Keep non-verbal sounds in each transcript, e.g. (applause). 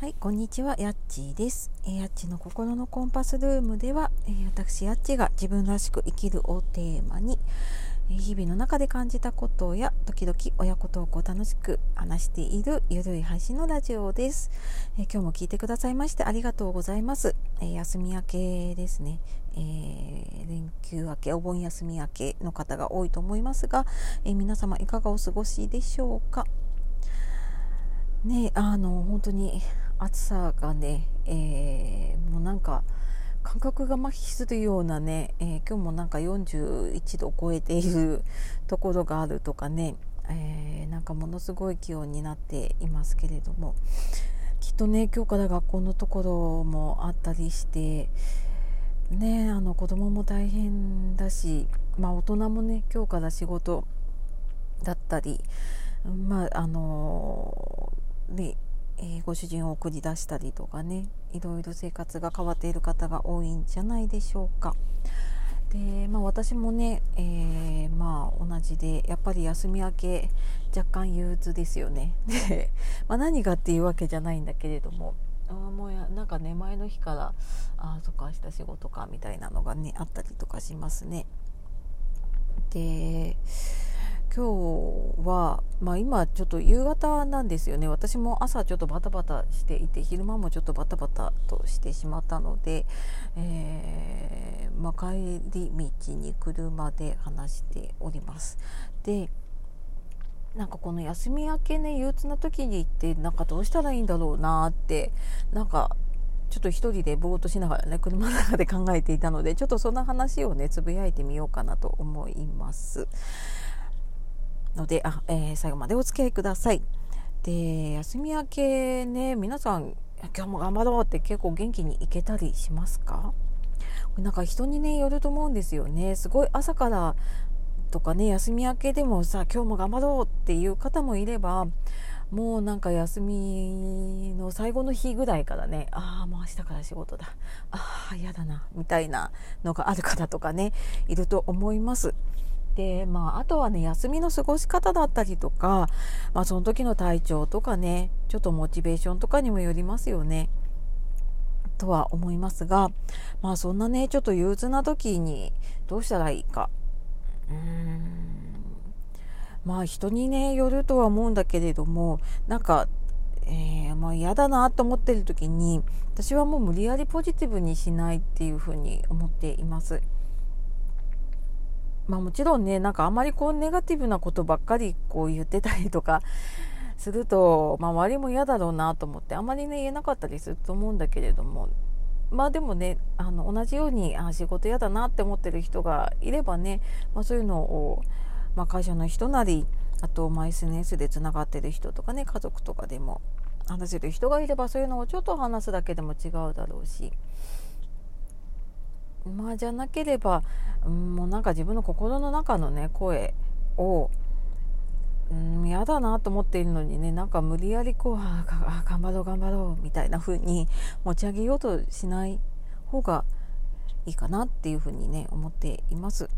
はい、こんにちは、やっちーです。えー、やっちの心のコンパスルームでは、えー、私、やっちが自分らしく生きるをテーマに、え、日々の中で感じたことや、時々親子トークを楽しく話しているゆるい配信のラジオです。え今日も聞いてくださいましてありがとうございます。え休み明けですね。え連休明け、お盆休み明けの方が多いと思いますが、え皆様いかがお過ごしでしょうか。ねあの本当に暑さがね、えー、もうなんか感覚が麻痺するようなね、えー、今日もなんか41度超えているところがあるとかね、えー、なんかものすごい気温になっていますけれどもきっとね今日から学校のところもあったりしてねあの子供も大変だし、まあ、大人もね今日から仕事だったりまああのねえー、ご主人を送り出したりとかねいろいろ生活が変わっている方が多いんじゃないでしょうか。でまあ、私もね、えー、まあ、同じでやっぱり休み明け若干憂鬱ですよね。で、まあ、何がっていうわけじゃないんだけれどもあもうやなんかね前の日からあそっか明日仕事かみたいなのがねあったりとかしますね。で今日は、まあ、今ちょっと夕方なんですよね私も朝ちょっとバタバタしていて昼間もちょっとバタバタとしてしまったので、えー、まあ、帰り道に車で話しております。でなんかこの休み明けね憂鬱な時に行ってなんかどうしたらいいんだろうなってなんかちょっと一人でぼーっとしながらね車の中で考えていたのでちょっとそんな話をねつぶやいてみようかなと思います。のであ、えー、最後までお付き合いください。で休み明けね皆さん今日も頑張ろうって結構元気に行けたりしますか？なんか人にねよると思うんですよね。すごい朝からとかね休み明けでもさ今日も頑張ろうっていう方もいればもうなんか休みの最後の日ぐらいからねああもう明日から仕事だ。ああ嫌だなみたいなのがある方とかねいると思います。で、まあ、あとはね、休みの過ごし方だったりとか、まあ、その時の体調とかね、ちょっとモチベーションとかにもよりますよね。とは思いますが、まあ、そんなね、ちょっと憂鬱な時にどうしたらいいか。うーん。まあ、人にね、よるとは思うんだけれども、なんか、えー、まあ嫌だなと思ってる時に私はもう無理やりポジティブにしないっていうふうに思っています。まあもちろんね、なんかあまりこうネガティブなことばっかりこう言ってたりとか (laughs) すると、まあ周りも嫌だろうなと思って、あまりね言えなかったりすると思うんだけれども、まあでもね、あの同じようにあ仕事嫌だなって思ってる人がいればね、まあ、そういうのを、まあ、会社の人なり、あと、まあ、SNS でつながってる人とかね、家族とかでも話せる人がいれば、そういうのをちょっと話すだけでも違うだろうし、まあじゃなければ、もうなんか自分の心の中のね声をうん嫌だなと思っているのにねなんか無理やりこうあ頑張ろう頑張ろうみたいな風に持ち上げようとしない方がいいかなっていう風にね思っています。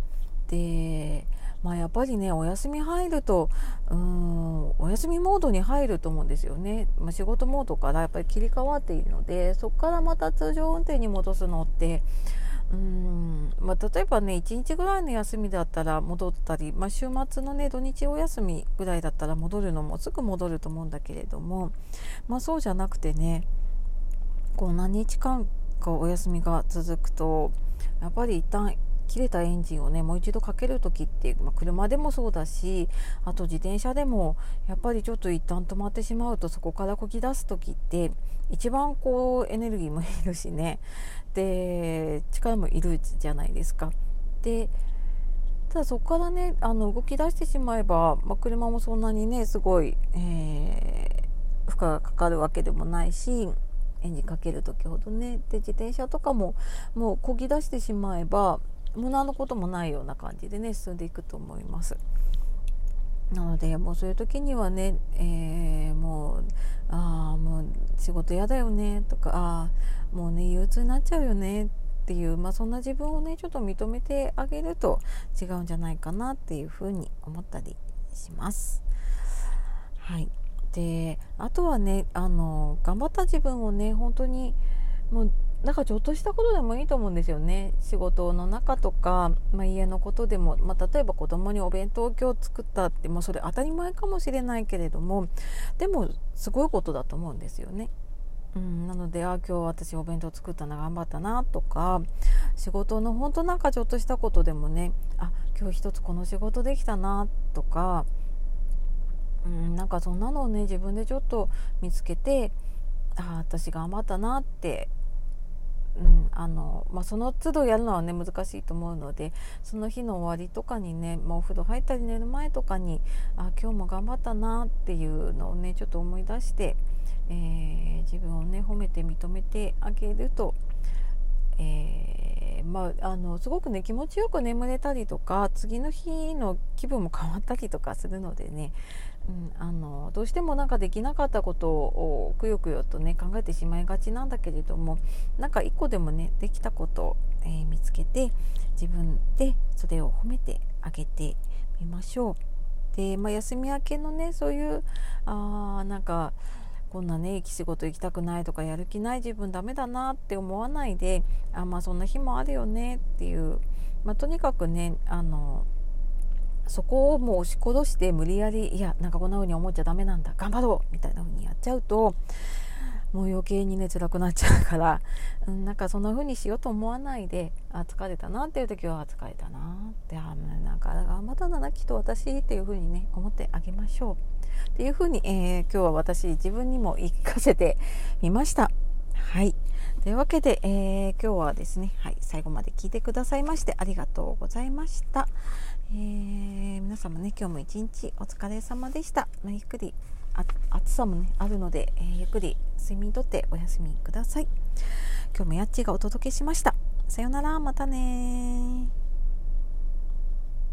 でまあやっぱりねお休み入るとうんお休みモードに入ると思うんですよね、まあ、仕事モードからやっぱり切り替わっているのでそこからまた通常運転に戻すのってうん。まあ、例えばね1日ぐらいの休みだったら戻ったり、まあ、週末のね土日お休みぐらいだったら戻るのもすぐ戻ると思うんだけれども、まあ、そうじゃなくてねこう何日間かお休みが続くとやっぱり一旦切れたエンジンをねもう一度かける時って、まあ、車でもそうだしあと自転車でもやっぱりちょっと一旦止まってしまうとそこからこぎ出す時って一番こうエネルギーもいるしねで力もいるじゃないですか。でただそこからねあの動き出してしまえば、まあ、車もそんなにねすごい、えー、負荷がかかるわけでもないしエンジンかける時ほどねで自転車とかももうこぎ出してしまえばもう何のこともないような感じでね進んでいくと思います。なのでもうそういう時にはね、えー、もうああもう仕事嫌だよねとかああもうね憂鬱になっちゃうよねっていう、まあ、そんな自分をねちょっと認めてあげると違うんじゃないかなっていうふうに思ったりします。はいであとはねあの頑張った自分をね本当にもうなんかちょっとしたことでもいいと思うんですよね仕事の中とか、まあ、家のことでも、まあ、例えば子供にお弁当を今日作ったってもうそれ当たり前かもしれないけれどもでもすごいことだと思うんですよね。うん、なのであ今日私お弁当作ったな頑張ったなとか仕事の本当なんかちょっとしたことでもねあ今日一つこの仕事できたなとか、うん、なんかそんなのをね自分でちょっと見つけてあ私頑張ったなってうんあのまあ、その都度やるのはね難しいと思うのでその日の終わりとかにね、まあ、お風呂入ったり寝る前とかにあ今日も頑張ったなっていうのをねちょっと思い出して、えー、自分をね褒めて認めてあげると、えー、まあ、あのすごくね気持ちよく眠れたりとか次の日の気分も変わったりとかするのでねうん、あのどうしてもなんかできなかったことをくよくよとね考えてしまいがちなんだけれどもなんか一個でもねできたことを、えー、見つけて自分でそれを褒めてあげてみましょう。で、まあ、休み明けのねそういうあなんかこんなね仕事行きたくないとかやる気ない自分ダメだなって思わないであまあそんな日もあるよねっていう、まあ、とにかくねあのそこをもう押し殺して無理やりいやなんかこんな風に思っちゃダメなんだ頑張ろうみたいな風にやっちゃうともう余計にね辛くなっちゃうから、(laughs) うん、なんかそんな風にしようと思わないであ疲れたなっていう時は疲れたなって。あなんか頑張ったんだなきっと私っていう風にね思ってあげましょう。っていう風に、えー、今日は私自分にも言い聞かせてみました。はい。というわけで、えー、今日はですね、はい、最後まで聞いてくださいましてありがとうございました。えー、皆様ね今日も一日お疲れ様でした、ま、ゆっくり暑さもねあるので、えー、ゆっくり睡眠とってお休みください。今日もやっちがお届けしました。さよなら。またね